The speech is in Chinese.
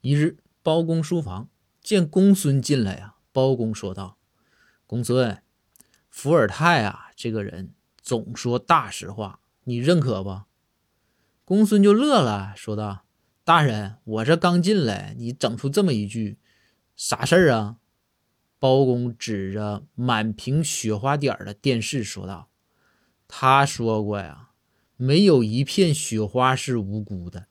一日，包公书房见公孙进来呀，包公说道：“公孙，伏尔泰啊，这个人总说大实话，你认可不？”公孙就乐了，说道：“大人，我这刚进来，你整出这么一句，啥事儿啊？”包公指着满屏雪花点的电视说道：“他说过呀，没有一片雪花是无辜的。”